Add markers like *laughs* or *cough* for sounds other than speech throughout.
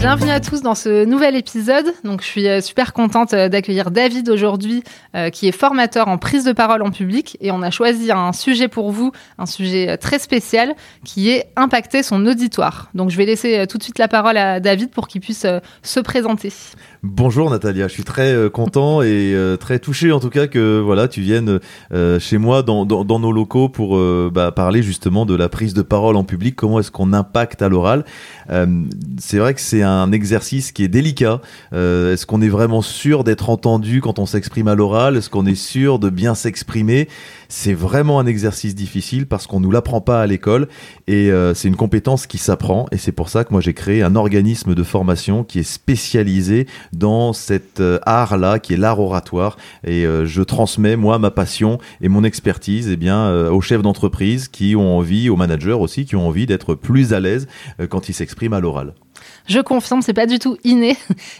Bienvenue à tous dans ce nouvel épisode. Donc, je suis euh, super contente euh, d'accueillir David aujourd'hui, euh, qui est formateur en prise de parole en public. Et on a choisi un sujet pour vous, un sujet très spécial, qui est impacter son auditoire. Donc, je vais laisser tout de suite la parole à David pour qu'il puisse se présenter. Bonjour Natalia, je suis très content et très touché en tout cas que voilà tu viennes chez moi dans, nos locaux pour bah, parler justement de la prise de parole en public. Comment est-ce qu'on impacte à l'oral? C'est vrai que c'est un exercice qui est délicat. Euh, est-ce qu'on est vraiment sûr d'être entendu quand on s'exprime à l'oral? Est-ce qu'on est sûr de bien s'exprimer? C'est vraiment un exercice difficile parce qu'on nous l'apprend pas à l'école et euh, c'est une compétence qui s'apprend. Et c'est pour ça que moi j'ai créé un organisme de formation qui est spécialisé dans cet euh, art-là, qui est l'art oratoire. Et je transmets moi ma passion et mon expertise, eh aux chefs d'entreprise qui ont envie, aux managers aussi, qui ont envie d'être plus à l'aise quand ils s'expriment à l'oral. Je confirme, c'est pas du tout inné.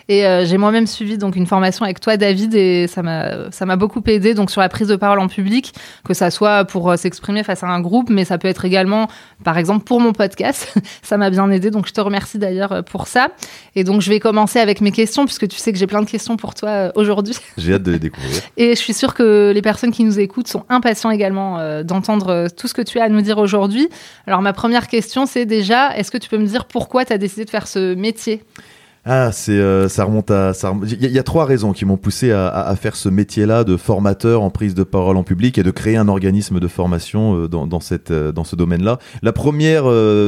Et euh, j'ai moi-même suivi donc une formation avec toi, David, et ça m'a ça m'a beaucoup aidé donc sur la prise de parole en public, que ça soit pour euh, s'exprimer face à un groupe, mais ça peut être également, par exemple, pour mon podcast. *laughs* ça m'a bien aidé, donc je te remercie d'ailleurs euh, pour ça. Et donc je vais commencer avec mes questions, puisque tu sais que j'ai plein de questions pour toi aujourd'hui. *laughs* J'ai hâte de les découvrir. et je suis sûre que les personnes qui nous écoutent sont impatients également d'entendre tout ce que tu as à nous dire aujourd'hui. Alors ma première question, c'est déjà, est-ce que tu peux me dire pourquoi tu as décidé de faire ce métier ah, c'est euh, ça remonte à ça. Il y, a trois raisons qui m'ont poussé à, faire ce métier-là de formateur en prise de parole en public et de créer un organisme de formation euh, dans, cette euh, dans ce domaine-là. La première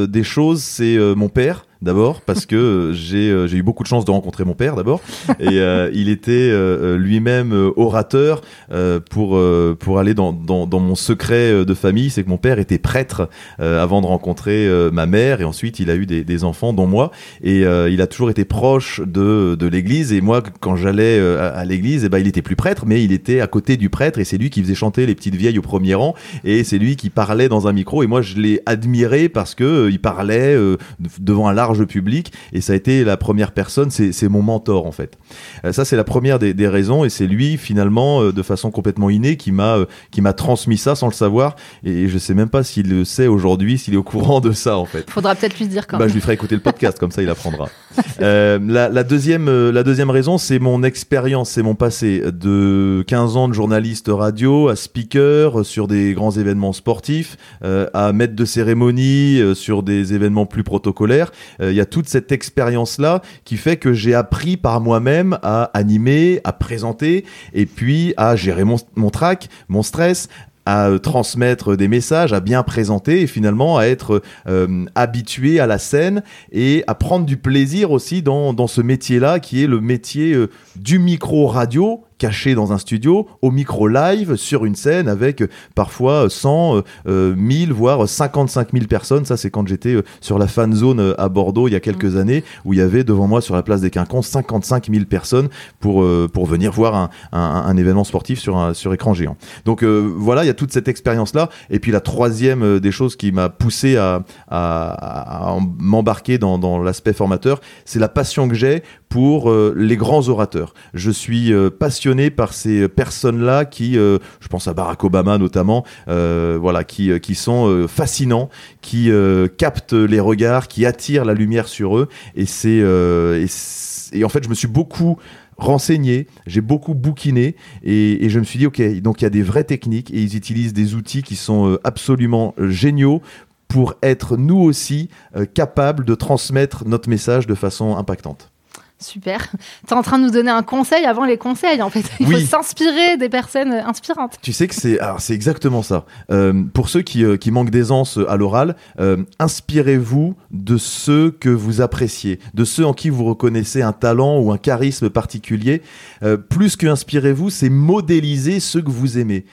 des choses, c'est mon père d'abord parce que euh, euh, j'ai eu beaucoup de chance de rencontrer mon père d'abord. Et euh, il était lui-même orateur pour pour aller dans, dans, mon secret de famille. C'est que mon père était prêtre avant de rencontrer ma mère. Et ensuite il a eu des, des enfants dont moi. Et il a toujours été proche de, de l'église. Et moi quand j'allais à, l'église et eh ben il était plus prêtre mais il était à côté du prêtre. Et c'est lui qui faisait chanter les petites vieilles au premier rang. Et c'est lui qui parlait dans un micro. Et moi je l'ai admiré parce que il parlait devant un large public et ça a été la première personne, c'est mon mentor en fait. Euh, ça c'est la première des, raisons et c'est lui finalement euh, de façon complètement innée qui m'a euh, qui m'a transmis ça sans le savoir et je sais même pas s'il le sait aujourd'hui, s'il est au courant de ça en fait. Faudra peut-être lui dire quand bah, Je lui ferai écouter le podcast comme ça il apprendra. *laughs* la, deuxième la deuxième raison c'est mon expérience, c'est mon passé de 15 ans de journaliste radio à speaker sur des grands événements sportifs, à maître de cérémonie sur des événements plus protocolaires euh, il y a toute cette expérience-là qui fait que j'ai appris par moi-même à animer, à présenter, et puis à gérer mon, mon trac, mon stress, à euh, transmettre des messages, à bien présenter et finalement à être euh, habitué à la scène et à prendre du plaisir aussi dans, dans ce métier-là qui est le métier du micro radio caché dans un studio, au micro live, sur une scène, avec euh, parfois 100, 1000, voire 55 000 personnes. Ça, c'est quand j'étais euh, sur la fan zone euh, à Bordeaux il y a quelques années, où il y avait devant moi sur la place des Quinconces 55 000 personnes pour, pour venir voir un, un, événement sportif sur, un, sur écran géant. Donc voilà, il y a toute cette expérience-là. Et puis la troisième des choses qui m'a poussé à, à, m'embarquer dans, dans l'aspect formateur, c'est la passion que j'ai pour les grands orateurs. Je suis passionné par ces personnes-là qui, euh, je pense à Barack Obama notamment, euh, voilà, qui, euh, qui sont fascinants, qui captent les regards, qui attirent la lumière sur eux. Et c'est et, en fait, je me suis beaucoup renseigné, j'ai beaucoup bouquiné et, je me suis dit, ok, donc il y a des vraies techniques et ils utilisent des outils qui sont absolument géniaux pour être nous aussi capables de transmettre notre message de façon impactante. Super. *laughs* Tu es en train de nous donner un conseil avant les conseils, en fait. *laughs* Il faut s'inspirer des personnes inspirantes. Tu sais que c'est c'est exactement ça. Euh, pour ceux qui, euh, qui manquent d'aisance à l'oral, euh, inspirez-vous de ceux que vous appréciez, de ceux en qui vous reconnaissez un talent ou un charisme particulier. plus que inspirez-vous, c'est modéliser ceux que vous aimez.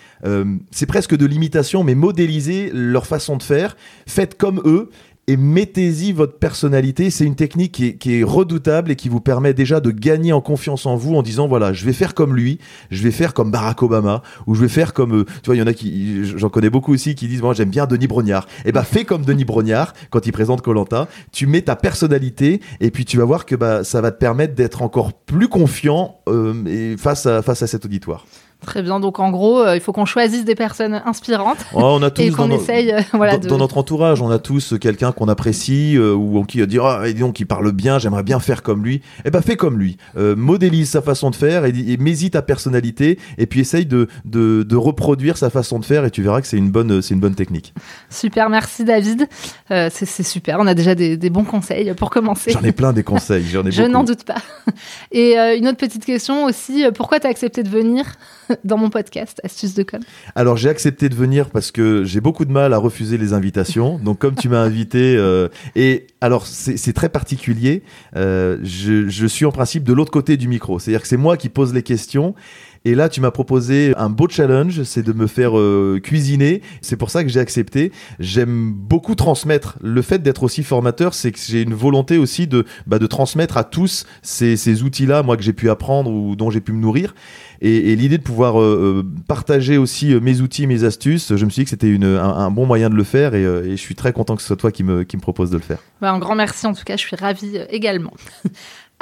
c'est presque de l'imitation, mais modéliser leur façon de faire. Faites comme eux et mettez-y votre personnalité. C'est une technique qui est, redoutable et qui vous permet déjà de gagner en confiance en vous en disant voilà, je vais faire comme lui, je vais faire comme Barack Obama ou je vais faire comme euh, tu vois, il y en a qui j'en connais beaucoup aussi qui disent moi j'aime bien Denis Brognard. Et eh ben fais comme Denis Brognard quand il présente Colanta, tu mets ta personnalité et puis tu vas voir que bah ça va te permettre d'être encore plus confiant euh, face à face à cet auditoire. Très bien. Donc en gros, euh, il faut qu'on choisisse des personnes inspirantes. on a *laughs* tous et qu'on essaye, euh, voilà, dans, notre entourage, on a tous quelqu'un qu'on apprécie euh, ou qui dit ah et donc il parle bien, j'aimerais bien faire comme lui. Eh ben fais comme lui. modélise sa façon de faire et, et ta personnalité et puis essaye de, de, de, reproduire sa façon de faire et tu verras que c'est une bonne c'est une bonne technique. Super, merci David. c'est super. On a déjà des, des, bons conseils pour commencer. J'en ai plein des conseils. J'en ai *laughs* Je n'en doute pas. Et une autre petite question aussi. Pourquoi tu as accepté de venir? *laughs* dans mon podcast Astuces de com Alors j'ai accepté de venir parce que j'ai beaucoup de mal à refuser les invitations. Donc comme tu m'as invité, euh, et alors c'est très particulier, euh, je, je suis en principe de l'autre côté du micro. C'est-à-dire que c'est moi qui pose les questions et là, tu m'as proposé un beau challenge, c'est de me faire euh, cuisiner. C'est pour ça que j'ai accepté. J'aime beaucoup transmettre. Le fait d'être aussi formateur, c'est que j'ai une volonté aussi de, bah, de transmettre à tous ces, ces outils-là, moi, que j'ai pu apprendre ou dont j'ai pu me nourrir. Et, et l'idée de pouvoir euh, euh, partager aussi mes outils, mes astuces, je me suis dit que c'était un, un, bon moyen de le faire et, et, je suis très content que ce soit toi qui me, qui me propose de le faire. Bah, un grand merci en tout cas, je suis ravie également. *laughs*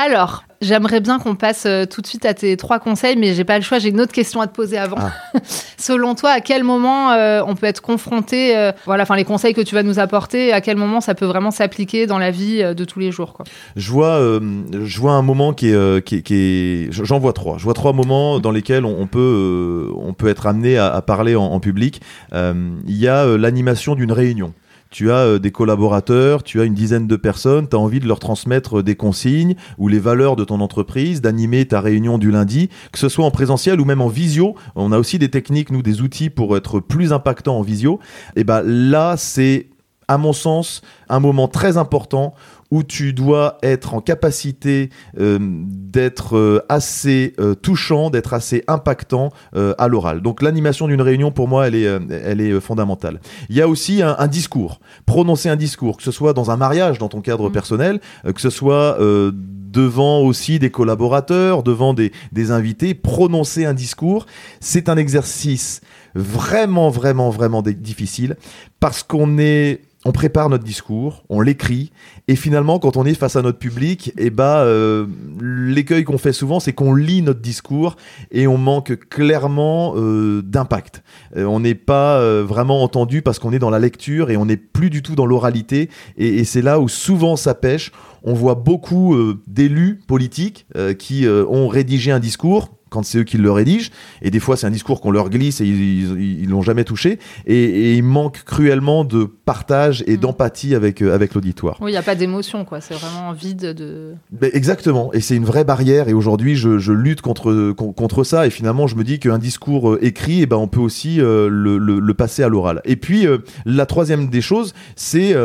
Alors, j'aimerais bien qu'on passe euh, tout de suite à tes trois conseils, mais j'ai pas le choix. J'ai une autre question à te poser avant. Ah. *laughs* Selon toi, à quel moment euh, on peut être confronté, euh, voilà, enfin les conseils que tu vas nous apporter, à quel moment ça peut vraiment s'appliquer dans la vie de tous les jours, quoi? Je vois, je vois un moment qui est, qui qui j'en vois trois. Je vois trois moments dans lesquels on, peut, on peut être amené à, parler en, en public. Il y a l'animation d'une réunion tu as euh, des collaborateurs, tu as une dizaine de personnes, tu as envie de leur transmettre euh, des consignes ou les valeurs de ton entreprise, d'animer ta réunion du lundi, que ce soit en présentiel ou même en visio. On a aussi des techniques, nous, des outils pour être plus impactant en visio. Et ben là, c'est à mon sens, un moment très important où tu dois être en capacité euh, d'être euh, assez euh, touchant, d'être assez impactant à l'oral. Donc l'animation d'une réunion, pour moi, elle est, elle est fondamentale. Il y a aussi un, discours, prononcer un discours, que ce soit dans un mariage, dans ton cadre mmh. personnel, que ce soit devant aussi des collaborateurs, devant des, des invités, prononcer un discours, c'est un exercice vraiment, vraiment, vraiment difficile parce qu'on est on prépare notre discours, on l'écrit, et finalement, quand on est face à notre public, et eh bah, euh, l'écueil qu'on fait souvent, c'est qu'on lit notre discours et on manque clairement euh, d'impact. Euh, on n'est pas vraiment entendu parce qu'on est dans la lecture et on n'est plus du tout dans l'oralité, et, et c'est là où souvent ça pêche. On voit beaucoup d'élus politiques qui ont rédigé un discours quand c'est eux qui le rédigent. Et des fois, c'est un discours qu'on leur glisse et ils, l'ont jamais touché. Et, il manque cruellement de partage et mm. d'empathie avec, euh, avec l'auditoire. Oui, il n'y a pas d'émotion, quoi. C'est vraiment vide de. Exactement. Et c'est une vraie barrière. Et aujourd'hui, je, je, lutte contre, contre ça. Et finalement, je me dis qu'un discours euh, écrit, eh ben, on peut aussi euh, le, le, passer à l'oral. Et puis, la troisième des choses, c'est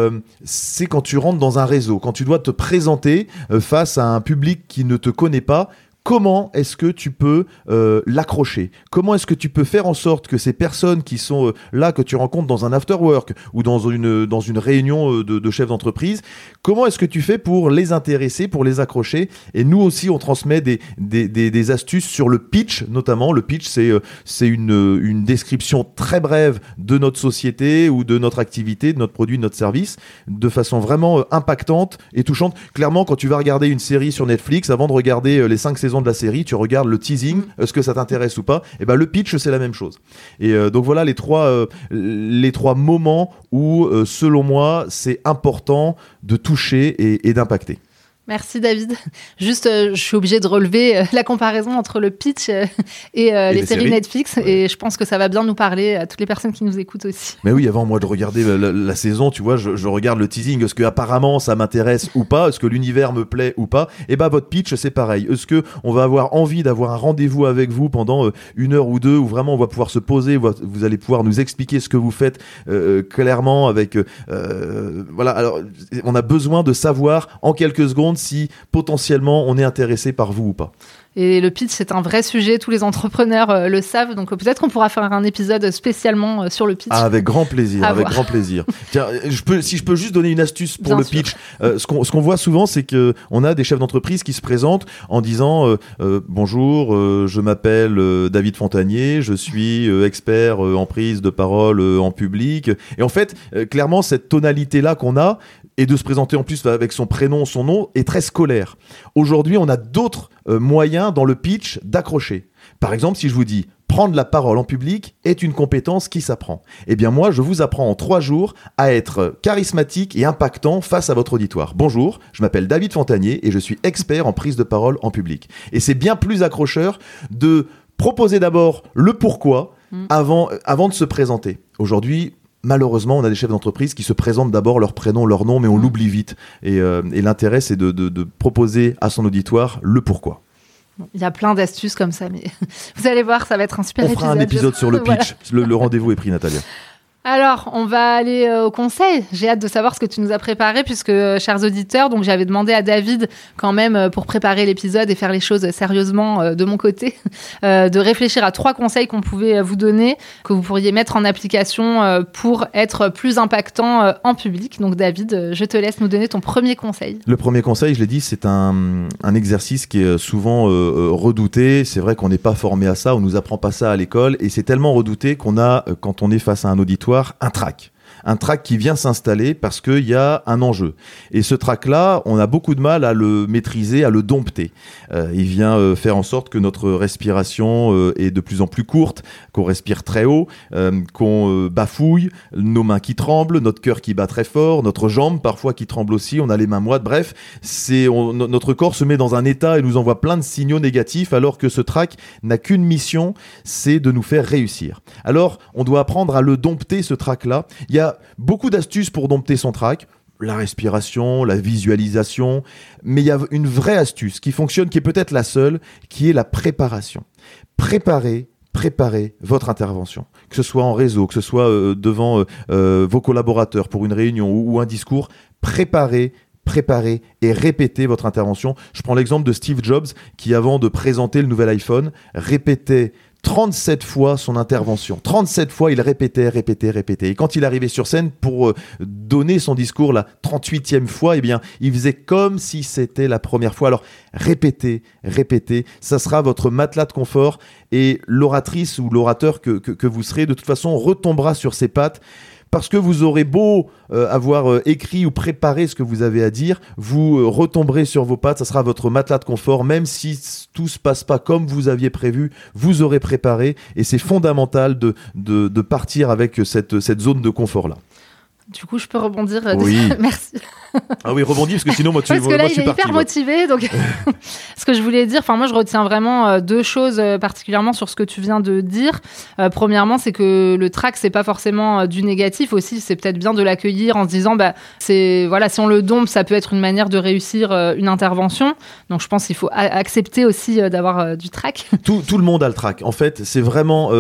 c'est quand tu rentres dans un réseau, quand tu dois te présenter face à un public qui ne te connaît pas comment est-ce que tu peux euh, l'accrocher? Comment est-ce que tu peux faire en sorte que ces personnes qui sont euh, là, que tu rencontres dans un after work ou dans une, dans une réunion euh, de, de chefs d'entreprise, comment est-ce que tu fais pour les intéresser, pour les accrocher? Et nous aussi, on transmet des, des, des, des astuces sur le pitch, notamment. Le pitch, c'est une, une description très brève de notre société ou de notre activité, de notre produit, de notre service, de façon vraiment impactante et touchante. Clairement, quand tu vas regarder une série sur Netflix, avant de regarder les cinq saisons de la série, tu regardes le teasing, mm. est-ce que ça t'intéresse ou pas Et eh ben le pitch c'est la même chose. Et euh, donc voilà les trois euh, les trois moments où euh, selon moi c'est important de toucher et d'impacter. Merci David. *laughs* Juste, euh, je suis obligée de relever euh, la comparaison entre le pitch euh, et, les, séries, Netflix, et je pense que ça va bien nous parler à toutes les personnes qui nous écoutent aussi. Mais oui, avant moi de regarder la, saison, tu vois, je, regarde le teasing. Est-ce que apparemment ça m'intéresse ou pas? Est-ce que l'univers me plaît ou pas? Et eh bah ben, votre pitch c'est pareil. Est-ce que on va avoir envie d'avoir un rendez-vous avec vous pendant une heure ou deux, où vraiment on va pouvoir se poser, vous allez pouvoir nous expliquer ce que vous faites clairement avec, voilà. Alors, on a besoin de savoir en quelques secondes si potentiellement on est intéressé par vous ou pas. Et le pitch, c'est un vrai sujet. Tous les entrepreneurs euh, le savent. Donc peut-être qu'on pourra faire un épisode spécialement euh, sur le pitch. Ah, avec grand plaisir, avec grand plaisir. *laughs* Tiens, je peux, si je peux juste donner une astuce pour le pitch. Euh, ce qu'on voit souvent, c'est que on a des chefs d'entreprise qui se présentent en disant bonjour, je m'appelle David Fontanier, je suis expert en prise de parole en public. Et en fait, clairement, cette tonalité là qu'on a, et de se présenter en plus avec son prénom, son nom, est très scolaire. Aujourd'hui, on a d'autres euh, moyens dans le pitch d'accrocher. Par exemple, si je vous dis prendre la parole en public est une compétence qui s'apprend. Eh bien moi, je vous apprends en trois jours à être charismatique et impactant face à votre auditoire. Bonjour, je m'appelle David Fontanier et je suis expert en prise de parole en public. Et c'est bien plus accrocheur de proposer d'abord le pourquoi mm. avant, avant de se présenter. Aujourd'hui, malheureusement, on a des chefs d'entreprise qui se présentent d'abord leur prénom, leur nom, mais on mm. l'oublie vite. Euh, et, l'intérêt, c'est de, proposer à son auditoire le pourquoi. Il y a plein d'astuces comme ça, mais *laughs* vous allez voir, ça va être un super épisode. On fera un épisode sur le *laughs* pitch. le rendez-vous est pris, Natalia. Alors, on va aller euh, au conseil. J'ai hâte de savoir ce que tu nous as préparé, puisque, euh, chers auditeurs, donc j'avais demandé à David, quand même, euh, pour préparer l'épisode et faire les choses sérieusement de mon côté, *laughs* de réfléchir à trois conseils qu'on pouvait vous donner, que vous pourriez mettre en application pour être plus impactant en public. Donc, David, je te laisse nous donner ton premier conseil. Le premier conseil, je l'ai dit, c'est un, un, exercice qui est souvent redouté. C'est vrai qu'on n'est pas formé à ça, on nous apprend pas ça à l'école, et c'est tellement redouté qu'on a, quand on est face à un auditoire, un track un track qui vient s'installer parce qu'il y a un enjeu. Et ce track-là, on a beaucoup de mal à le maîtriser, à le dompter. Euh, il vient euh, faire en sorte que notre respiration euh, est de plus en plus courte, qu'on respire très haut, qu'on bafouille, nos mains qui tremblent, notre cœur qui bat très fort, notre jambe parfois qui tremble aussi, on a les mains moites. Bref, c'est notre corps se met dans un état et nous envoie plein de signaux négatifs alors que ce track n'a qu'une mission, c'est de nous faire réussir. Alors, on doit apprendre à le dompter ce track-là. Il y a beaucoup d'astuces pour dompter son trac. La respiration, la visualisation, mais il y a une vraie astuce qui fonctionne, qui est peut-être la seule, qui est la préparation. Préparer, préparer votre intervention, que ce soit en réseau, que ce soit euh, devant euh, euh, vos collaborateurs pour une réunion ou, un discours, préparez, préparer et répéter votre intervention. Je prends l'exemple de Steve Jobs qui, avant de présenter le nouvel iPhone, répétait 37 fois son intervention. 37 fois, il répétait, répétait, répétait. Et quand il arrivait sur scène pour euh, donner son discours la 38e fois, eh bien, il faisait comme si c'était la première fois. Alors, répétez, répétez. Ça sera votre matelas de confort et l'oratrice ou l'orateur que, que vous serez, de toute façon, retombera sur ses pattes parce que vous aurez beau euh, avoir euh, écrit ou préparé ce que vous avez à dire, vous euh, retomberez sur vos pattes, ça sera votre matelas de confort, même si tout se passe pas comme vous aviez prévu, vous aurez préparé, et c'est fondamental de, de, de, partir avec cette, cette zone de confort-là. Du coup, je peux rebondir. Oui. *laughs* Merci. Ah oui, rebondis parce que sinon moi tu Parce que là, il est hyper motivé. Donc, *laughs* *laughs* ce que je voulais dire, enfin moi je retiens vraiment euh, deux choses euh, particulièrement sur ce que tu viens de dire. Euh, premièrement, c'est que le track c'est pas forcément du négatif aussi. C'est peut-être bien de l'accueillir en se disant bah c'est voilà si on le dompe, ça peut être une manière de réussir une intervention. Donc je pense qu'il faut accepter aussi d'avoir du track. Tout, tout, le monde a le track. En fait, c'est vraiment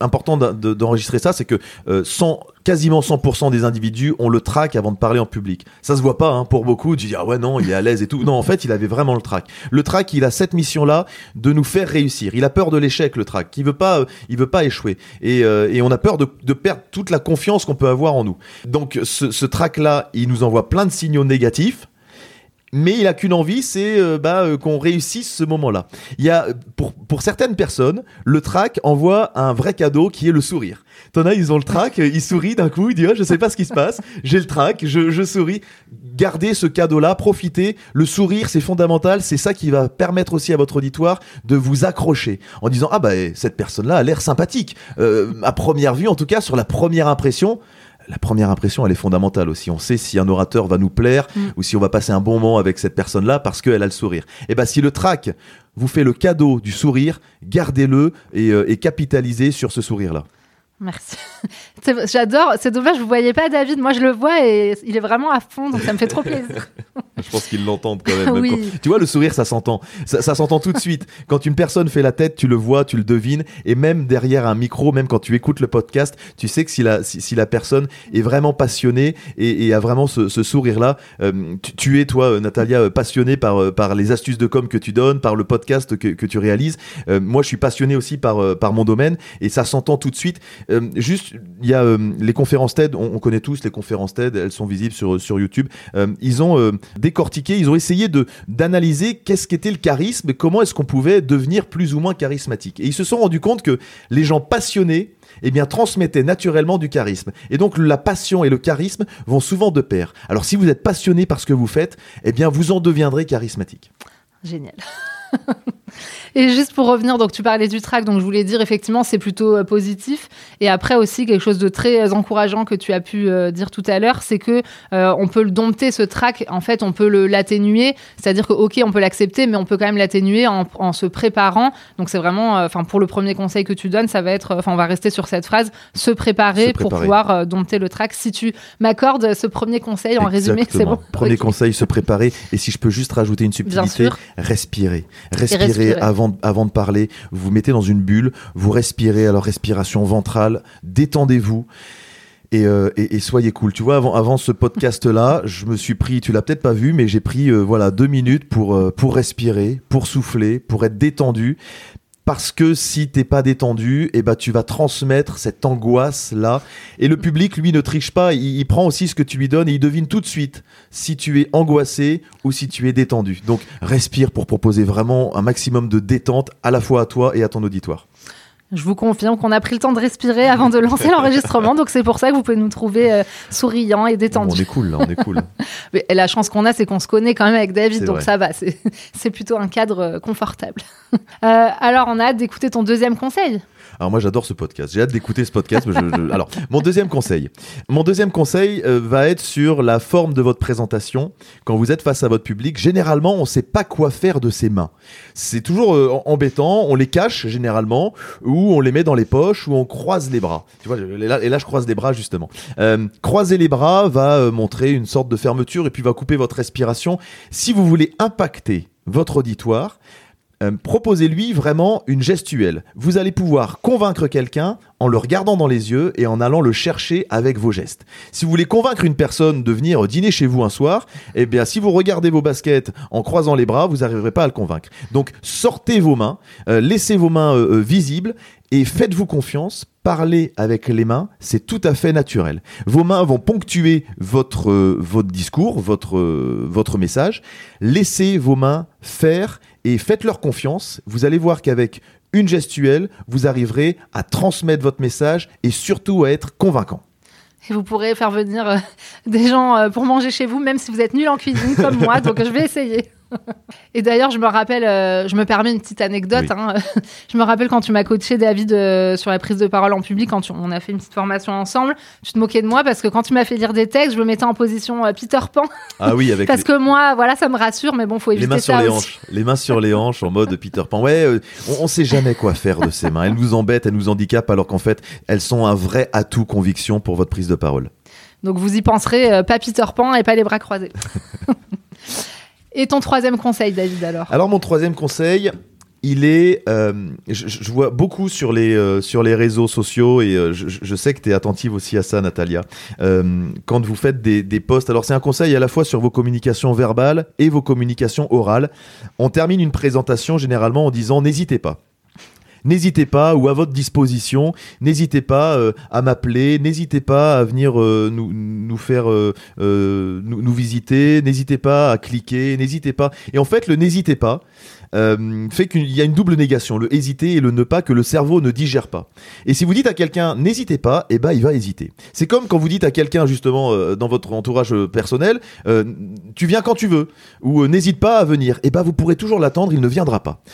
important d'enregistrer ça. C'est que sans quasiment 100% des individus ont le track avant de parler en public. Ça se voit pas hein, pour beaucoup. Tu dis ah ouais non, il est à l'aise et tout. Non, en fait, il avait vraiment le track. Le track, il a cette mission-là de nous faire réussir. Il a peur de l'échec, le track. Il veut pas, euh, il veut pas échouer. Et, euh, et on a peur de, de, perdre toute la confiance qu'on peut avoir en nous. Donc ce, ce track-là, il nous envoie plein de signaux négatifs mais il a qu'une envie, c'est euh, bah, qu'on réussisse ce moment-là. Il y a pour, certaines personnes, le track envoie un vrai cadeau qui est le sourire. T'en as, ils ont le trac, ils sourient d'un coup, ils disent, oh, je sais pas ce qui se passe, j'ai le trac, je, je souris. Gardez ce cadeau-là, profitez. Le sourire, c'est fondamental, c'est ça qui va permettre aussi à votre auditoire de vous accrocher en disant, ah bah, cette personne-là a l'air sympathique. Euh, à première vue, en tout cas, sur la première impression, la première impression, elle est fondamentale aussi. On sait si un orateur va nous plaire mm. ou si on va passer un bon moment avec cette personne-là parce qu'elle a le sourire. Et eh ben, si le trac vous fait le cadeau du sourire, gardez-le et, euh, et capitalisez sur ce sourire-là. Merci. *laughs* J'adore. C'est dommage, vous voyez pas David. Moi, je le vois et il est vraiment à fond, donc ça me fait trop *laughs* plaisir. Je pense qu'ils l'entendent quand même. *laughs* Oui. Quand- Tu vois, le sourire, ça s'entend. Ça, ça s'entend tout de suite. Quand une personne fait la tête, tu le vois, tu le devines. Et même derrière un micro, même quand tu écoutes le podcast, tu sais que si la, si, si la personne est vraiment passionnée et, et a vraiment ce, ce sourire-là, euh, tu, tu es, toi, euh, Natalia, euh, passionné par, par les astuces de com que tu donnes, par le podcast que, que tu réalises. Euh, moi, je suis passionné aussi par, par mon domaine et ça s'entend tout de suite. Juste, il y a les conférences TED, on, on connaît tous les conférences TED, elles sont visibles sur, sur YouTube. Ils ont euh, décortiqué, ils ont essayé de d'analyser qu'est-ce qu'était le charisme et comment est-ce qu'on pouvait devenir plus ou moins charismatique. Et ils se sont rendus compte que les gens passionnés eh bien, transmettaient naturellement du charisme. Et donc, la passion et le charisme vont souvent de pair. Alors, si vous êtes passionné par ce que vous faites, eh bien, vous en deviendrez charismatique. Génial. *laughs* Et juste pour revenir, donc tu parlais du track, donc je voulais dire effectivement c'est plutôt euh, positif. Et après aussi quelque chose de très euh, encourageant que tu as pu euh, dire tout à l'heure, c'est que euh, on peut le dompter ce track. En fait, on peut le l'atténuer, c'est-à-dire que ok, on peut l'accepter, mais on peut quand même l'atténuer en, en se préparant. Donc c'est vraiment, enfin pour le premier conseil que tu donnes, ça va être, enfin on va rester sur cette phrase, se préparer, Se pour pouvoir dompter le track. Si tu m'accordes ce premier conseil en résumé, c'est bon. Premier conseil, se préparer. Et si je peux juste rajouter une subtilité, respirer. Respirer, respirer. Avant, avant de parler. Vous vous mettez dans une bulle, vous respirez, alors respiration ventrale, détendez-vous. Et, euh, et- et soyez cool. Tu vois, avant, avant ce podcast-là, *laughs* je me suis pris, tu l'as peut-être pas vu, mais j'ai pris euh, voilà deux minutes pour, euh, pour respirer, pour souffler, pour être détendu. Parce que si t'es pas détendu, eh ben tu vas transmettre cette angoisse là. Et le public, lui, ne triche pas. Il, il prend aussi ce que tu lui donnes et il devine tout de suite si tu es angoissé ou si tu es détendu. Donc respire pour proposer vraiment un maximum de détente à la fois à toi et à ton auditoire. Je vous confirme qu'on a pris le temps de respirer avant de lancer *laughs* l'enregistrement, donc c'est pour ça que vous pouvez nous trouver euh, souriants et Bon, on détendus. est cool là, on est cool. *laughs* Mais la chance qu'on a, c'est qu'on se connaît quand même avec David, donc vrai. ça va, c'est *laughs* c'est plutôt un cadre euh, confortable. Euh, alors, on a hâte d'écouter ton deuxième conseil. Alors moi j'adore ce podcast. J'ai hâte d'écouter ce podcast. Alors mon deuxième conseil. Mon deuxième conseil euh, va être sur la forme de votre présentation. Quand vous êtes face à votre public, généralement on ne sait pas quoi faire de ses mains. C'est toujours euh, embêtant. On les cache généralement ou on les met dans les poches ou on croise les bras. Tu vois, et là, je croise les bras justement. Euh, croiser les bras va montrer une sorte de fermeture et puis va couper votre respiration. Si vous voulez impacter votre auditoire, euh, proposez-lui vraiment une gestuelle. Vous allez pouvoir convaincre quelqu'un en le regardant dans les yeux et en allant le chercher avec vos gestes. Si vous voulez convaincre une personne de venir dîner chez vous un soir, eh bien, si vous regardez vos baskets en croisant les bras, vous n'arriverez pas à le convaincre. Donc, sortez vos mains, euh, laissez vos mains euh, visibles et faites-vous confiance. Parler avec les mains, c'est tout à fait naturel. Vos mains vont ponctuer votre, votre discours, votre, votre message. Laissez vos mains faire et faites-leur confiance. Vous allez voir qu'avec une gestuelle, vous arriverez à transmettre votre message et surtout à être convaincant. Et vous pourrez faire venir euh, des gens euh, pour manger chez vous, même si vous êtes nul en cuisine comme moi, donc je vais essayer. Et d'ailleurs, je me rappelle, euh, je me permets une petite anecdote. Oui. hein. *laughs* je me rappelle quand tu m'as coaché, David, euh, sur la prise de parole en public, quand tu- on a fait une petite formation ensemble, tu te moquais de moi parce que quand tu m'as fait lire des textes, je me mettais en position euh, Peter Pan. *laughs* Ah oui, avec Parce les, que moi, voilà, ça me rassure, mais bon, faut les éviter mains sur ça les aussi. hanches. Les mains sur les hanches en mode Peter Pan. Ouais, on, on sait jamais quoi faire de ces mains. Elles nous embêtent, elles nous handicapent alors qu'en fait, elles sont un vrai atout conviction pour votre prise de parole. Donc vous y penserez, pas Peter Pan et pas les bras croisés. *laughs* et ton troisième conseil, David, alors? Alors mon troisième conseil, il est, euh, je, vois beaucoup sur les euh, sur les réseaux sociaux et euh, je, sais que tu es attentive aussi à ça, Natalia. Quand vous faites des, des posts, alors c'est un conseil à la fois sur vos communications verbales et vos communications orales. On termine une présentation généralement en disant n'hésitez pas. N'hésitez pas, ou à votre disposition, n'hésitez pas euh, à m'appeler, n'hésitez pas à venir euh, nous, nous faire euh, nous, nous visiter, n'hésitez pas à cliquer, n'hésitez pas. Et en fait, le n'hésitez pas fait qu'il y a une double négation, le hésiter et le ne pas que le cerveau ne digère pas. Et si vous dites à quelqu'un n'hésitez pas, eh ben il va hésiter. C'est comme quand vous dites à quelqu'un justement dans votre entourage personnel, tu viens quand tu veux, ou n'hésite pas à venir. Eh ben vous pourrez toujours l'attendre, il ne viendra pas.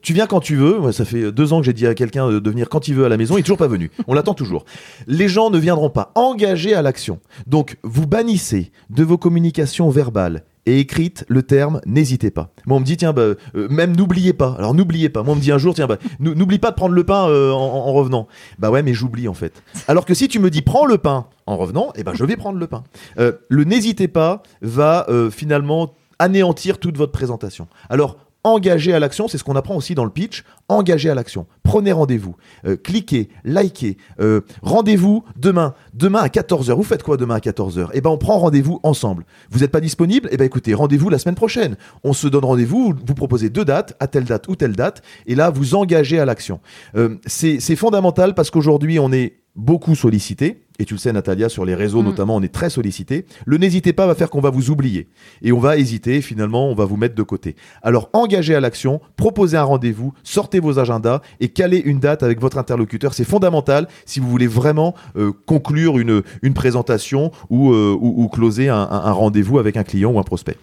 Tu viens quand tu veux. Ça fait deux ans que j'ai dit à quelqu'un de venir quand il veut à la maison, il est toujours pas venu. On l'attend toujours. Les gens ne viendront pas. Engagés à l'action. Donc, vous bannissez de vos communications verbales et écrites le terme n'hésitez pas. Moi, on me dit, tiens, bah, euh, même n'oubliez pas. Alors, n'oubliez pas. Moi, on me dit un jour, tiens, bah, nou- n'oublie pas de prendre le pain euh, en, en revenant. Bah ouais, mais j'oublie en fait. Alors que si tu me dis prends le pain en revenant, eh ben je vais prendre le pain. Euh, le n'hésitez pas va finalement anéantir toute votre présentation. Alors, engagez à l'action, c'est ce qu'on apprend aussi dans le pitch, engagez à l'action. Prenez rendez-vous, euh, cliquez, likez, euh, rendez-vous demain, demain à 14h. Vous faites quoi demain à 14h Eh ben on prend rendez-vous ensemble. Vous n'êtes pas disponible? Eh ben écoutez, rendez-vous la semaine prochaine. On se donne rendez-vous, vous proposez deux dates, à telle date ou telle date, et là vous engagez à l'action. Euh, c'est fondamental parce qu'aujourd'hui on est beaucoup sollicité, et tu le sais Natalia, sur les réseaux Mm. notamment, on est très sollicité. Le n'hésitez pas va faire qu'on va vous oublier. Et on va hésiter, finalement, on va vous mettre de côté. Alors engagez à l'action, proposez un rendez-vous, sortez vos agendas et calez une date avec votre interlocuteur. C'est fondamental si vous voulez vraiment euh, conclure une, une présentation ou, euh, ou, ou closer un rendez-vous avec un client ou un prospect.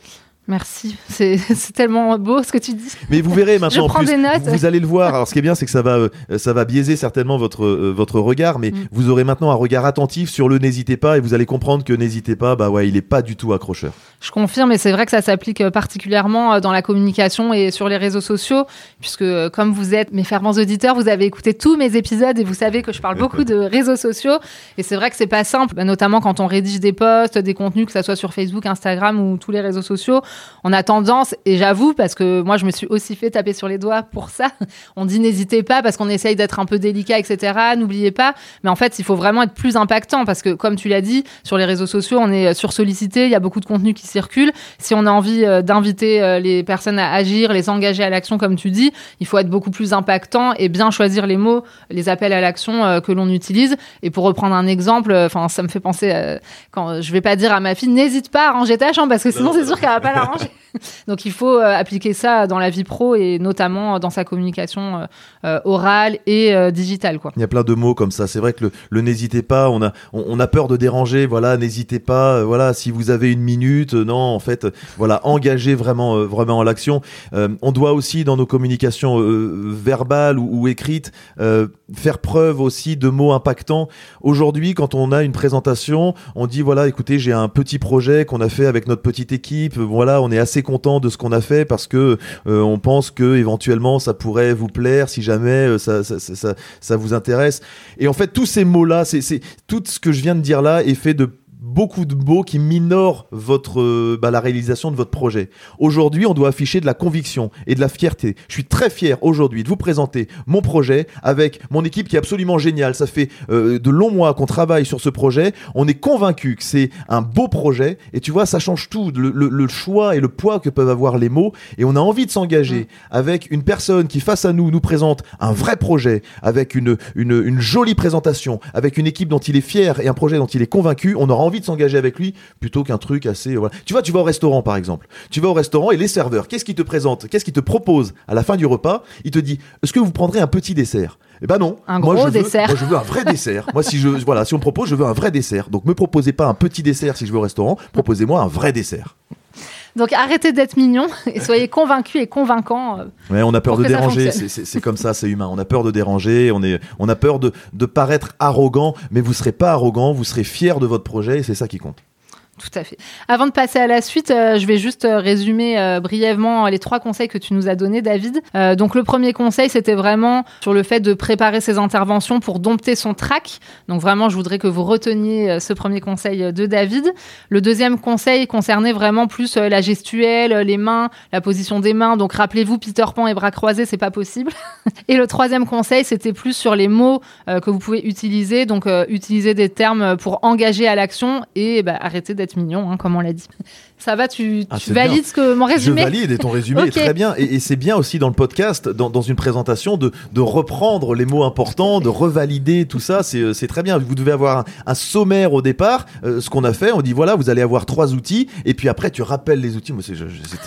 Merci. *laughs* C'est tellement beau ce que tu dis. Mais vous verrez maintenant, en plus, des notes. Vous, allez le voir. Alors, ce qui est bien, c'est que ça va, euh, ça va biaiser certainement votre, euh, votre regard, mais Mm. vous aurez maintenant un regard attentif sur le n'hésitez pas et vous allez comprendre que n'hésitez pas, bah ouais, il est pas du tout accrocheur. Je confirme, et c'est vrai que ça s'applique euh, particulièrement dans la communication et sur les réseaux sociaux, puisque comme vous êtes mes fervents auditeurs, vous avez écouté tous mes épisodes et vous savez que je parle *laughs* beaucoup de réseaux sociaux. Et c'est vrai que c'est pas simple, bah, notamment quand on rédige des posts, des contenus, que ça soit sur Facebook, Instagram ou tous les réseaux sociaux. On a tendance, et j'avoue, parce que moi je me suis aussi fait taper sur les doigts pour ça, *laughs* on dit n'hésitez pas parce qu'on essaye d'être un peu délicat, etc. N'oubliez pas. Mais en fait, il faut vraiment être plus impactant parce que, comme tu l'as dit, sur les réseaux sociaux, on est sursollicité, il y a beaucoup de contenu qui circule. Si on a envie euh, d'inviter euh, les personnes à agir, les engager à l'action, comme tu dis, il faut être beaucoup plus impactant et bien choisir les mots, les appels à l'action euh, que l'on utilise. Et pour reprendre un exemple, euh, enfin, ça me fait penser euh, quand je vais pas dire à ma fille, n'hésite pas à ranger ta chambre parce que sinon Non, c'est sûr qu'elle va pas la *laughs* Donc il faut euh, appliquer ça dans la vie pro et notamment dans sa communication euh, euh, orale et euh, digitale, quoi. Il y a plein de mots comme ça. C'est vrai que le, le n'hésitez pas, on a, on, on a peur de déranger. Voilà, n'hésitez pas. voilà, si vous avez une minute, euh, non, en fait, voilà, engagez vraiment, euh, vraiment à l'action. Euh, on doit aussi dans nos communications euh, verbales ou, ou écrites euh, faire preuve aussi de mots impactants. Aujourd'hui, quand on a une présentation, on dit voilà, écoutez, j'ai un petit projet qu'on a fait avec notre petite équipe. Voilà, on est assez content de ce qu'on a fait parce que euh, on pense que éventuellement ça pourrait vous plaire si jamais euh, ça, ça, vous intéresse. Et en fait, tous ces mots-là, c'est- tout ce que je viens de dire là est fait de beaucoup de mots qui minorent votre euh, bah, la réalisation de votre projet. Aujourd'hui, on doit afficher de la conviction et de la fierté. Je suis très fier aujourd'hui de vous présenter mon projet avec mon équipe qui est absolument géniale. Ça fait euh, de longs mois qu'on travaille sur ce projet. On est convaincu que c'est un beau projet et tu vois, ça change tout, le, le- le choix et le poids que peuvent avoir les mots. Et on a envie de s'engager avec une personne qui face à nous nous présente un vrai projet, avec une, une, une jolie présentation, avec une équipe dont il est fier et un projet dont il est convaincu. On aura envie de s'engager avec lui plutôt qu'un truc assez. Voilà. Tu vois, tu vas au restaurant par exemple. Tu vas au restaurant et les serveurs, qu'est-ce qu'ils te présentent? Qu'est-ce qu'ils te proposent à la fin du repas? Il te dit Est-ce que vous prendrez un petit dessert? Eh ben non. Un Moi, gros je veux- dessert. moi, je veux un vrai dessert. Moi, si je voilà, si on me propose, je veux un vrai dessert. Donc, me proposez pas un petit dessert si je vais au restaurant. Proposez-moi un vrai dessert. Donc arrêtez d'être mignon et soyez *laughs* convaincus et convaincants. euh, Ouais, on a peur de déranger, c'est- comme ça, c'est humain. On a peur de déranger, on, est, on a peur de, de paraître arrogant, mais vous serez pas arrogant, vous serez fier de votre projet et c'est ça qui compte. Tout à fait. Avant de passer à la suite, euh, je vais juste euh, résumer euh, brièvement les trois conseils que tu nous as donnés, David. Donc le premier conseil, c'était vraiment sur le fait de préparer ses interventions pour dompter son trac. Donc vraiment, je voudrais que vous reteniez ce premier conseil de David. Le deuxième conseil concernait vraiment plus la gestuelle, les mains, la position des mains. Donc rappelez-vous, Peter Pan et bras croisés, c'est pas possible. *laughs* Et le troisième conseil, c'était plus sur les mots que vous pouvez utiliser. Donc, utiliser des termes pour engager à l'action et bah, arrêter d'être mignon, hein, comme on l'a dit. Ça va, tu, Ah, tu valides ce que mon résumé Je valide et ton résumé est très bien. Et, et c'est bien aussi dans le podcast, dans, dans une présentation, de, de reprendre les mots importants, de revalider tout ça. C'est euh, très bien. Vous devez avoir un, un sommaire au départ. Euh, ce qu'on a fait, on dit voilà, vous allez avoir trois outils. Et puis après, tu rappelles les outils.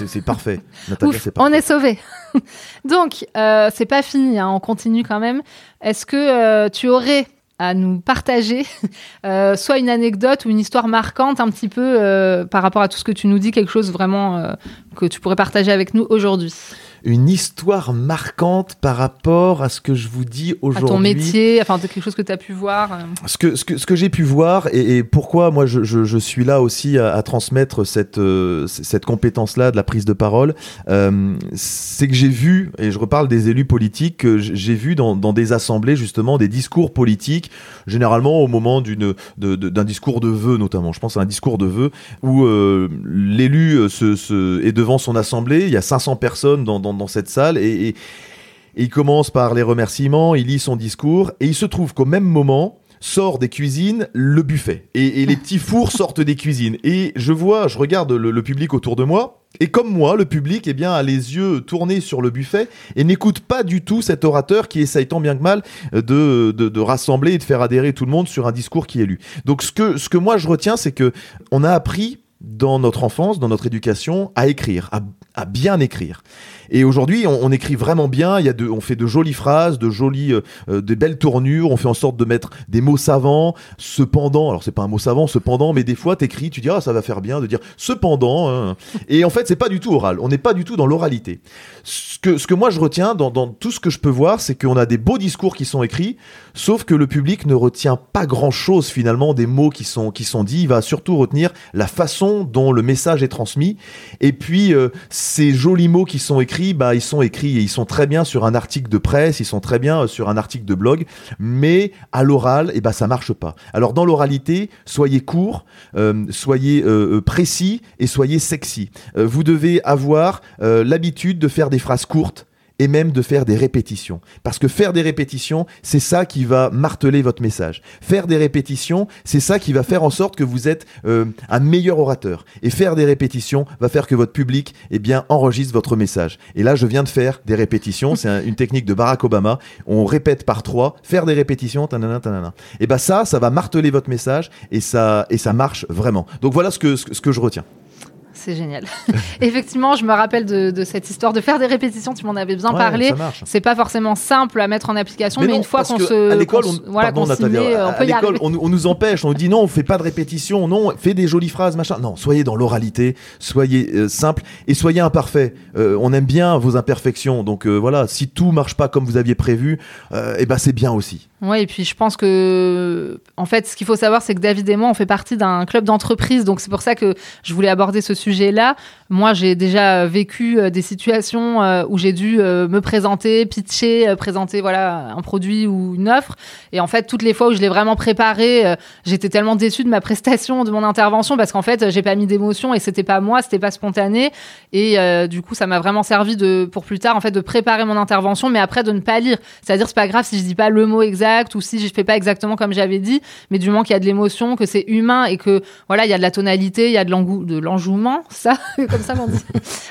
C'est parfait. *laughs* Natalia, Ouf, c'est on est sauvé. *laughs* Donc, euh, c'est pas fini, hein, on continue quand même. Est-ce que euh, tu aurais à nous partager *laughs* euh, soit une anecdote ou une histoire marquante un petit peu euh, par rapport à tout ce que tu nous dis, quelque chose vraiment euh, que tu pourrais partager avec nous aujourd'hui une histoire marquante par rapport à ce que je vous dis aujourd'hui. À ton métier, enfin quelque chose que tu as pu voir. Euh. Ce que, ce que, ce que j'ai pu voir et, pourquoi moi je, je, suis là aussi à, transmettre cette, euh, cette compétence-là de la prise de parole, euh, c'est que j'ai vu, et je reparle des élus politiques, que j'ai vu dans, dans, des assemblées justement des discours politiques, généralement au moment d'une, d'un discours de vœux notamment. Je pense à un discours de vœux où l'élu se, se, est devant son assemblée, il y a 500 personnes dans, dans, dans cette salle et, et, il commence par les remerciements, il lit son discours et il se trouve qu'au même moment, sort des cuisines le buffet. Et, les petits fours *laughs* sortent des cuisines. Et je vois, je regarde le, public autour de moi. Et comme moi, le public eh bien, a les yeux tournés sur le buffet et n'écoute pas du tout cet orateur qui essaye tant bien que mal de, de, rassembler et de faire adhérer tout le monde sur un discours qui est lu. Donc ce que, ce que moi je retiens, c'est que on a appris dans notre enfance, dans notre éducation, à écrire, à bien écrire. Et aujourd'hui, on, écrit vraiment bien. Il y a de, on fait de jolies phrases, de jolies, euh, euh, de belles tournures. On fait en sorte de mettre des mots savants. Cependant, alors c'est pas un mot savant, cependant, mais des fois t'écris, tu dis ah ça va faire bien de dire cependant. Hein. Et en fait, c'est pas du tout oral. On n'est pas du tout dans l'oralité. Ce que, moi je retiens dans, tout ce que je peux voir, c'est qu'on a des beaux discours qui sont écrits, sauf que le public ne retient pas grand chose finalement des mots qui sont qui sont dits. Il va surtout retenir la façon dont le message est transmis. Et puis euh, ces jolis mots qui sont écrits bah, ils sont écrits et ils sont très bien sur un article de presse, ils sont très bien euh, sur un article de blog, mais à l'oral, et eh bah, ça marche pas. Alors dans l'oralité, soyez court, euh, soyez précis et soyez sexy. vous devez avoir l'habitude de faire des phrases courtes et même de faire des répétitions. Parce que faire des répétitions, c'est ça qui va marteler votre message. Faire des répétitions, c'est ça qui va faire en sorte que vous êtes euh, un meilleur orateur. Et faire des répétitions va faire que votre public eh bien, enregistre votre message. Et là, je viens de faire des répétitions. C'est une technique de Barack Obama. On répète par trois, faire des répétitions, tanana, tanana. Et bien ça, ça va marteler votre message et ça, et ça marche vraiment. Donc voilà ce que, ce que je retiens c'est génial. *laughs* Effectivement, je me rappelle de, cette histoire de faire des répétitions. Tu m'en avais bien parlé. C'est pas forcément simple à mettre en application, mais, une fois qu'on se, à l'école, on, voilà, on, on, nous empêche. On nous dit non, on fait pas de répétition. Non, fais des jolies phrases, machin. Non, soyez dans l'oralité, soyez euh, simple et soyez imparfait. Euh, on aime bien vos imperfections. Donc euh, voilà, si tout marche pas comme vous aviez prévu, eh ben c'est bien aussi. Ouais, et puis je pense que, en fait, ce qu'il faut savoir, c'est que David et moi, on fait partie d'un club d'entreprise. Donc c'est pour ça que je voulais aborder ce sujet là Moi, j'ai déjà vécu euh, des situations euh, où j'ai dû euh, me présenter, pitcher, présenter voilà un produit ou une offre. Et en fait, toutes les fois où je l'ai vraiment préparé, j'étais tellement déçue de ma prestation, de mon intervention, parce qu'en fait, j'ai pas mis d'émotion et c'était pas moi, c'était pas spontané. Et du coup, ça m'a vraiment servi de, pour plus tard, en fait, de préparer mon intervention, mais après de ne pas lire. C'est-à-dire, c'est pas grave si je dis pas le mot exact ou si je fais pas exactement comme j'avais dit, mais du moment qu'il y a de l'émotion, que c'est humain et que voilà, il y a de la tonalité, il y a de l'enjouement, *laughs* ça, comme ça m'en dit.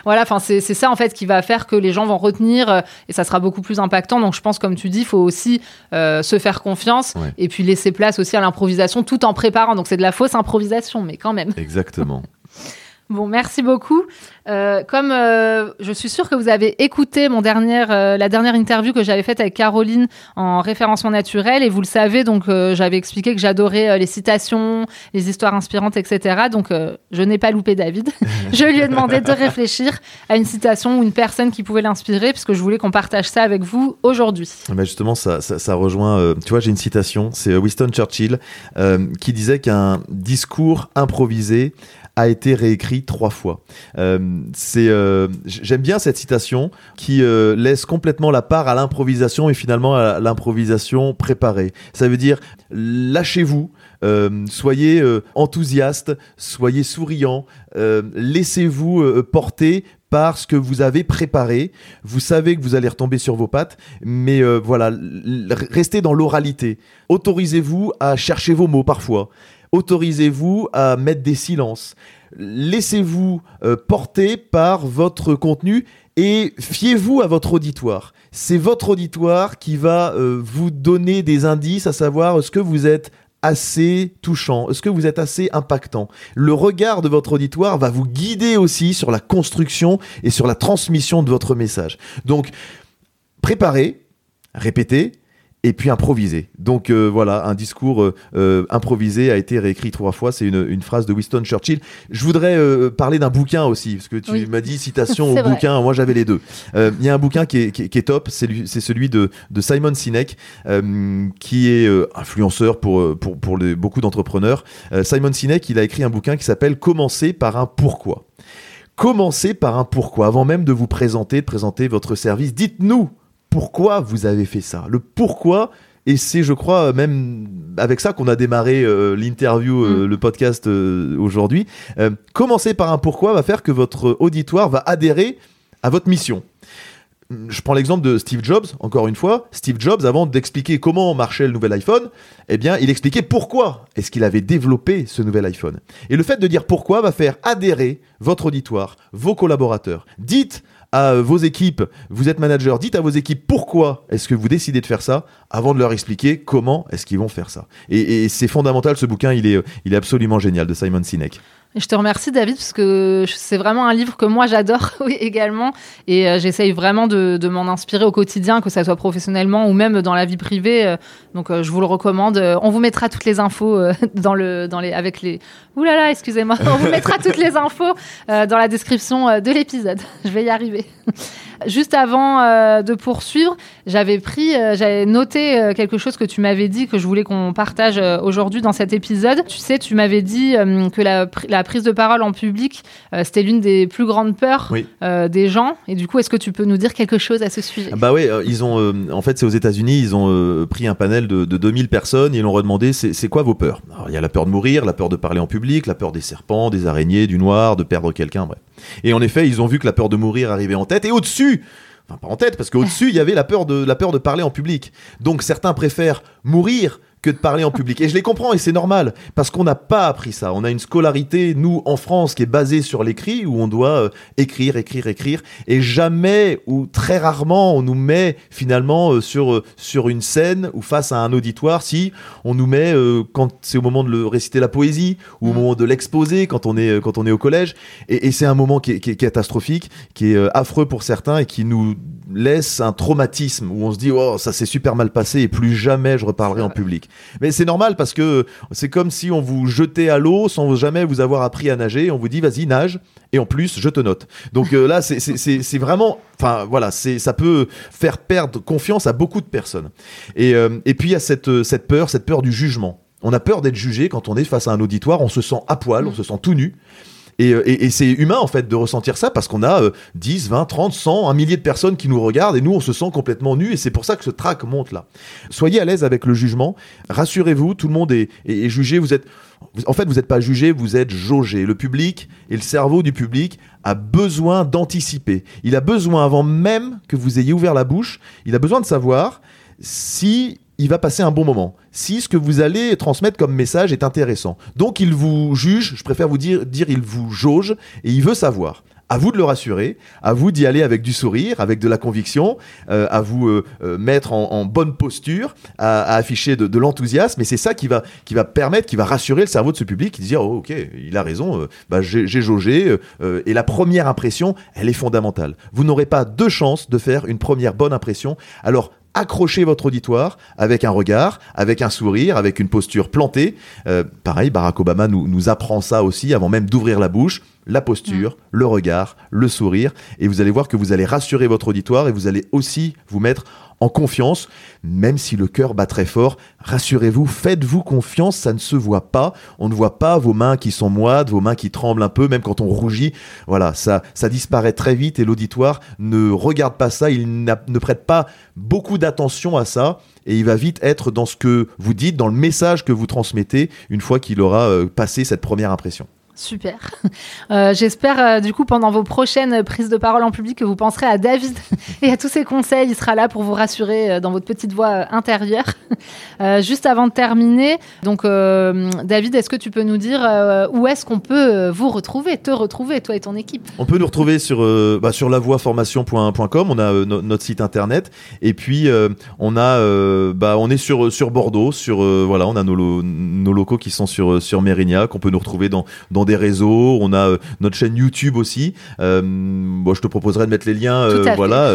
voilà, enfin c'est ça en fait qui va faire que les gens vont retenir euh, et ça sera beaucoup plus impactant. Donc je pense comme tu dis, il faut aussi euh, se faire confiance et puis laisser place aussi à l'improvisation tout en préparant. Donc c'est de la fausse improvisation, mais quand même. Exactement. *laughs* Bon, merci beaucoup. Euh, comme euh, je suis sûre que vous avez écouté mon dernière, euh, la dernière interview que j'avais faite avec Caroline en référencement naturel, et vous le savez, donc j'avais expliqué que j'adorais les citations, les histoires inspirantes, etc. Donc je n'ai pas loupé David. *laughs* je lui ai demandé de réfléchir à une citation ou une personne qui pouvait l'inspirer, puisque je voulais qu'on partage ça avec vous aujourd'hui. Bah justement, ça, ça, ça rejoint. tu vois, j'ai une citation, c'est Winston Churchill qui disait qu'un discours improvisé a été réécrit trois fois. Euh, c'est, euh, j'aime bien cette citation qui euh, laisse complètement la part à l'improvisation et finalement à l'improvisation préparée. Ça veut dire lâchez-vous, soyez enthousiaste, soyez souriant, laissez-vous porter par ce que vous avez préparé. Vous savez que vous allez retomber sur vos pattes, mais voilà, restez dans l'oralité. Autorisez-vous à chercher vos mots parfois autorisez-vous à mettre des silences. Laissez-vous euh, porter par votre contenu et fiez-vous à votre auditoire. C'est votre auditoire qui va euh, vous donner des indices à savoir est-ce que vous êtes assez touchant Est-ce que vous êtes assez impactant Le regard de votre auditoire va vous guider aussi sur la construction et sur la transmission de votre message. Donc, préparez, répétez, et puis improvisé. Donc euh, voilà, un discours euh, euh, improvisé a été réécrit trois fois. C'est une, une, phrase de Winston Churchill. Je voudrais parler d'un bouquin aussi, parce que tu m'as dit citation *laughs* au bouquin. Moi, j'avais les deux. Il y a un bouquin qui est, qui est, top, c'est celui de, de, Simon Sinek, qui est influenceur pour, pour, pour les, beaucoup d'entrepreneurs. Simon Sinek, il a écrit un bouquin qui s'appelle Commencer par un pourquoi. Commencez par un pourquoi. Avant même de vous présenter, de présenter votre service, dites-nous pourquoi vous avez fait ça. Le pourquoi, et c'est, je crois, même avec ça qu'on a démarré euh, l'interview, euh, mm. le podcast euh, aujourd'hui. commencer par un pourquoi va faire que votre auditoire va adhérer à votre mission. Je prends l'exemple de Steve Jobs, encore une fois. Steve Jobs, avant d'expliquer comment marchait le nouvel iPhone, eh bien, il expliquait pourquoi est-ce qu'il avait développé ce nouvel iPhone. Et le fait de dire pourquoi va faire adhérer votre auditoire, vos collaborateurs. Dites à vos équipes, vous êtes manager, dites à vos équipes pourquoi est-ce que vous décidez de faire ça avant de leur expliquer comment est-ce qu'ils vont faire ça. Et, c'est fondamental, ce bouquin, il est, il est absolument génial de Simon Sinek. Je te remercie David parce que c'est vraiment un livre que moi j'adore *laughs* également et euh, j'essaye vraiment de, m'en inspirer au quotidien, que ça soit professionnellement ou même dans la vie privée. Euh, donc euh, je vous le recommande. On vous mettra toutes les infos *laughs* dans le dans les avec les. Ouh excusez-moi. *laughs* On vous mettra toutes les infos dans la description de l'épisode. Je vais y arriver. Juste avant euh, de poursuivre, j'avais pris, euh, j'avais noté euh, quelque chose que tu m'avais dit que je voulais qu'on partage aujourd'hui dans cet épisode. Tu sais, tu m'avais dit que la, la, prise de parole en public, c'était l'une des plus grandes peurs des gens. Et du coup, est-ce que tu peux nous dire quelque chose à ce sujet? Bah oui, ils ont, en fait, c'est aux États-Unis, ils ont pris un panel de, de 2000 personnes et ils leur ont demandé c'est quoi vos peurs? Il y a la peur de mourir, la peur de parler en public, la peur des serpents, des araignées, du noir, de perdre quelqu'un, bref. Et en effet, ils ont vu que la peur de mourir arrivait en tête et au-dessus enfin pas en tête, parce qu'au-dessus, il y avait la peur, de, la peur de parler en public. Donc certains préfèrent mourir que de parler en public. Et je les comprends et c'est normal parce qu'on n'a pas appris ça. On a une scolarité, nous, en France, qui est basée sur l'écrit où on doit euh, écrire, écrire, écrire et jamais ou très rarement on nous met finalement euh, sur, euh, sur une scène ou face à un auditoire si on nous met quand c'est au moment de le réciter la poésie ou au mm. moment de l'exposer quand on est, quand on est au collège. Et, c'est un moment qui est, qui est, catastrophique, qui est affreux pour certains et qui nous laisse un traumatisme où on se dit oh ça s'est super mal passé et plus jamais je reparlerai en public. Mais c'est normal parce que c'est comme si on vous jetait à l'eau sans jamais vous avoir appris à nager. On vous dit vas-y nage et en plus je te note. Donc euh, là c'est vraiment, enfin voilà, c'est ça peut faire perdre confiance à beaucoup de personnes. Et, euh, et puis il y a cette, cette peur, cette peur du jugement. On a peur d'être jugé quand on est face à un auditoire, on se sent à poil, on se sent tout nu. Euh, et, c'est humain en fait de ressentir ça parce qu'on a 10, 20, 30, 100, un millier de personnes qui nous regardent et nous on se sent complètement nus et c'est pour ça que ce trac monte là. Soyez à l'aise avec le jugement, rassurez-vous, tout le monde est, jugé, vous êtes... En fait, vous n'êtes pas jugé, vous êtes jaugé. Le public et le cerveau du public a besoin d'anticiper. Il a besoin, avant même que vous ayez ouvert la bouche, il a besoin de savoir si il va passer un bon moment. Si ce que vous allez transmettre comme message est intéressant. Donc il vous juge, je préfère vous dire, dire il vous jauge et il veut savoir. À vous de le rassurer, à vous d'y aller avec du sourire, avec de la conviction, euh, à vous euh, euh, mettre en, bonne posture, à, afficher de, l'enthousiasme. Et c'est ça qui va, qui va permettre, qui va rassurer le cerveau de ce public, qui dire oh, ok, il a raison, bah, j'ai jaugé. et la première impression, elle est fondamentale. Vous n'aurez pas deux chances de faire une première bonne impression. Alors accrocher votre auditoire avec un regard, avec un sourire, avec une posture plantée. Euh, pareil, Barack Obama nous, nous apprend ça aussi avant même d'ouvrir la bouche la posture, mm. le regard, le sourire, et vous allez voir que vous allez rassurer votre auditoire et vous allez aussi vous mettre en confiance, même si le cœur bat très fort. Rassurez-vous, faites-vous confiance, ça ne se voit pas. On ne voit pas vos mains qui sont moites, vos mains qui tremblent un peu, même quand on rougit. Voilà, ça, ça disparaît très vite et l'auditoire ne regarde pas ça, il ne prête pas beaucoup d'attention à ça et il va vite être dans ce que vous dites, dans le message que vous transmettez une fois qu'il aura euh, passé cette première impression. Super. *laughs* Euh, j'espère euh, du coup pendant vos prochaines prises de parole en public que vous penserez à David *laughs* et à tous ses conseils. Il sera là pour vous rassurer euh, dans votre petite voix intérieure. *laughs* juste avant de terminer, donc David, est-ce que tu peux nous dire où est-ce qu'on peut vous retrouver, te retrouver, toi et ton équipe? On peut nous retrouver sur bah, sur lavoieformation.com. On a notre site internet et puis on a bah, on est sur sur Bordeaux, sur voilà, on a nos, nos locaux qui sont sur sur Mérignac. On peut nous retrouver dans dans dans des réseaux. On a notre chaîne YouTube aussi. bon, je te proposerai de mettre les liens, voilà,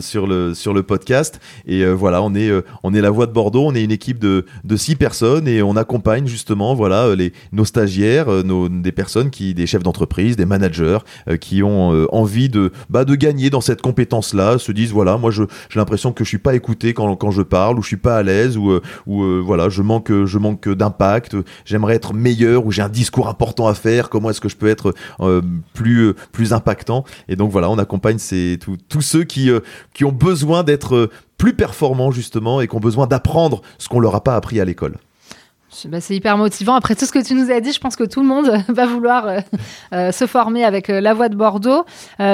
sur le sur le podcast. Et voilà, on est on est la voix de Bordeaux. On est une équipe de de six personnes et on accompagne justement, voilà, les nos stagiaires, nos des personnes qui, des chefs d'entreprise, des managers, qui ont envie de bah, de gagner dans cette compétence-là, se disent voilà, moi je j'ai l'impression que je suis pas écouté quand quand je parle ou je suis pas à l'aise ou ou voilà, je manque je manque d'impact. J'aimerais être meilleur ou j'ai un discours important à faire. Comment est-ce que je peux être euh, plus euh, plus impactant Et donc voilà, on accompagne tous ceux qui euh, qui ont besoin d'être plus performants justement et qui ont besoin d'apprendre ce qu'on leur a pas appris à l'école. Bah, c'est hyper motivant. Après tout ce que tu nous as dit, je pense que tout le monde *laughs* va vouloir euh, euh, se former avec euh, la voix de Bordeaux.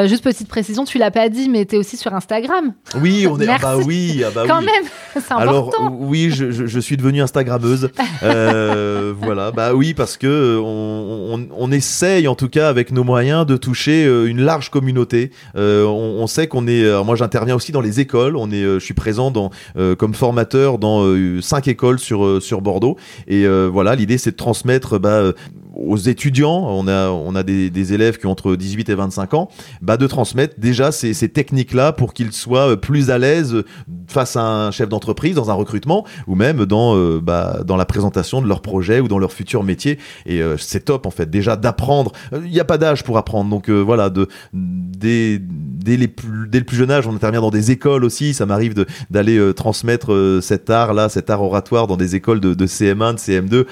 juste petite précision, tu l'as pas dit, mais tu es aussi sur Instagram. Oui, on est. Ah bah oui, ah bah Quand même, *laughs* c'est important. Alors oui, je, je, suis devenue Instagrammeuse. *laughs* voilà, bah oui, parce que on, on, essaye en tout cas avec nos moyens de toucher une large communauté. On, sait qu'on est. moi, j'interviens aussi dans les écoles. On est. je suis présent dans comme formateur dans cinq écoles sur sur Bordeaux. Et euh, voilà, l'idée c'est de transmettre bah, euh, aux étudiants, on a, on a des, élèves qui ont entre 18 et 25 ans, bah, de transmettre déjà ces, ces techniques-là pour qu'ils soient euh, plus à l'aise face à un chef d'entreprise dans un recrutement ou même dans, bah, dans la présentation de leur projet ou dans leur futur métier. Et c'est top en fait, déjà d'apprendre. Il n'y a pas d'âge pour apprendre, donc voilà, de, dès, dès, le plus jeune âge, on intervient dans des écoles aussi. Ça m'arrive d'aller transmettre cet art-là, cet art oratoire dans des écoles de, de CM1 CM2. Euh,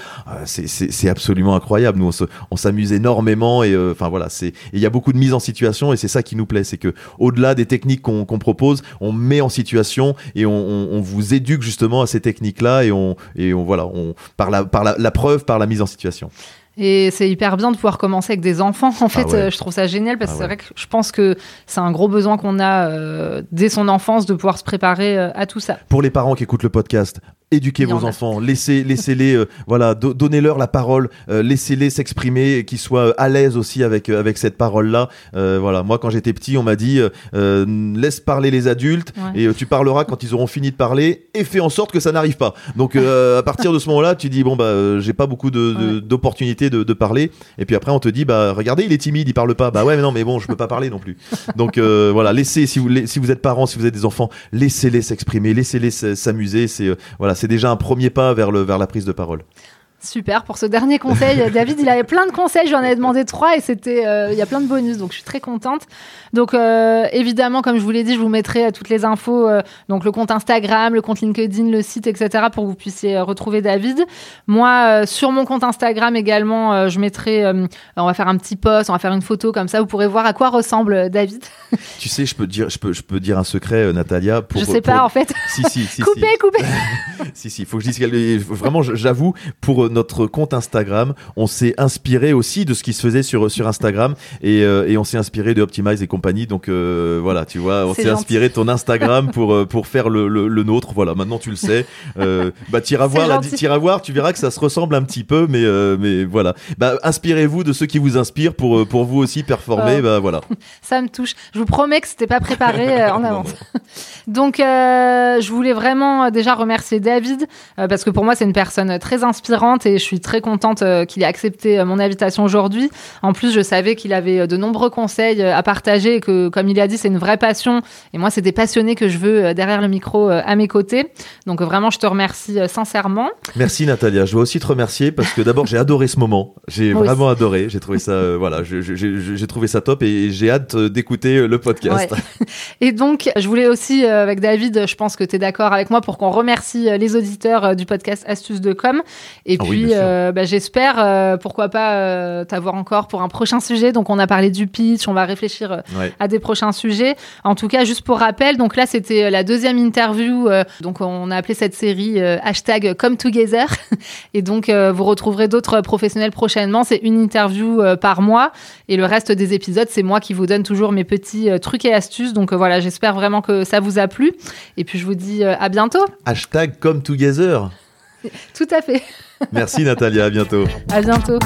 c'est absolument incroyable. Nous, on s'amuse énormément et euh, enfin voilà, c'est il y a beaucoup de mise en situation et c'est ça qui nous plaît, c'est que au-delà des techniques qu'on propose, on met en situation et on, vous éduque justement à ces techniques-là et on et on voilà, on par la par la, preuve, par la mise en situation. Et c'est hyper bien de pouvoir commencer avec des enfants. En fait, ah euh, je trouve ça génial parce que ah c'est vrai que je pense que c'est un gros besoin qu'on a dès son enfance de pouvoir se préparer à tout ça. Pour les parents qui écoutent le podcast, éduquez vos enfants, laissez, laissez-les, euh, voilà, donnez-leur la parole, euh, laissez-les s'exprimer, qu'ils soient euh, à l'aise aussi avec avec cette parole-là. voilà, moi quand j'étais petit, on m'a dit laisse parler les adultes et tu parleras quand ils auront fini de parler et fais en sorte que ça n'arrive pas. Donc à partir de ce moment-là, tu dis bon bah j'ai pas beaucoup de, d'opportunités de, de, parler et puis après on te dit bah regardez il est timide, il parle pas. Bah ouais mais non mais bon je peux pas parler non plus. Donc voilà, laissez si vous si vous êtes parents, si vous êtes des enfants, laissez-les s'exprimer, laissez-les s'amuser. C'est voilà c'est déjà un premier pas vers, le, vers la prise de parole. Super pour ce dernier conseil. *laughs* David, il avait plein de conseils, j'en avais demandé trois et c'était, euh, il y a plein de bonus, donc je suis très contente. Donc euh, évidemment, comme je vous l'ai dit, je vous mettrai euh, toutes les infos, donc le compte Instagram, le compte LinkedIn, le site, etc., pour que vous puissiez retrouver David. Moi, sur mon compte Instagram également, je mettrai, on va faire un petit post, on va faire une photo comme ça, vous pourrez voir à quoi ressemble David. *laughs* Tu sais, je peux dire, je peux, je peux dire un secret, Natalia. Pour, je sais pas en fait. Si si si. *laughs* coupez, coupez. si si, faut que je dise vraiment, j'avoue pour notre compte Instagram, on s'est inspiré aussi de ce qui se faisait sur, sur Instagram et, euh, et on s'est inspiré de Optimize et compagnie. Donc euh, voilà, tu vois, on s'est inspiré de ton Instagram pour, euh, pour faire le, le, nôtre. Voilà, maintenant tu le sais. *laughs* bah, tu iras voir, voir, tu verras que ça se ressemble un petit peu, mais, mais voilà. Bah, inspirez-vous de ceux qui vous inspirent pour, pour vous aussi performer. Bah, voilà. *laughs* Ça me touche. Je vous promets que c'était pas préparé en *laughs* avance. Donc, je voulais vraiment déjà remercier David parce que pour moi, c'est une personne très inspirante et je suis très contente euh, qu'il ait accepté euh, mon invitation aujourd'hui. En plus, je savais qu'il avait euh, de nombreux conseils à partager et que, comme il a dit, c'est une vraie passion. Et moi, c'est des passionnés que je veux derrière le micro à mes côtés. Donc vraiment, je te remercie sincèrement. Merci Natalia. Je veux aussi te remercier parce que d'abord, j'ai adoré ce moment. J'ai vraiment adoré. J'ai trouvé ça, voilà, j'ai trouvé ça top et j'ai hâte d'écouter le podcast. Et donc, je voulais aussi, avec David, je pense que tu es d'accord avec moi pour qu'on remercie les auditeurs du podcast Astuces de com. Et ah puis, euh, bah, j'espère, euh, pourquoi pas, euh, t'avoir encore pour un prochain sujet. Donc, on a parlé du pitch, on va réfléchir à des prochains sujets. En tout cas, juste pour rappel, donc là, c'était la deuxième interview. donc, on a appelé cette série hashtag Come Together. *laughs* Et donc, vous retrouverez d'autres professionnels prochainement. C'est une interview par mois. Et le reste des épisodes, c'est moi qui vous donne toujours mes petits trucs et astuces. Donc, voilà, j'espère vraiment que ça vous a plu. Et puis, je vous dis à bientôt. Hashtag Come Together. Tout à fait. Merci Natalia, à bientôt. À bientôt.